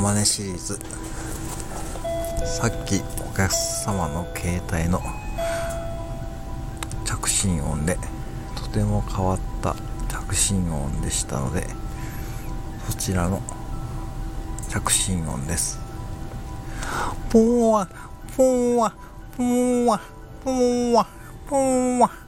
マネシリーズ。さっきお客様の携帯の着信音でとても変わった着信音でしたのでそちらの着信音です。ポワポンワポンワポンワポンワポンワ。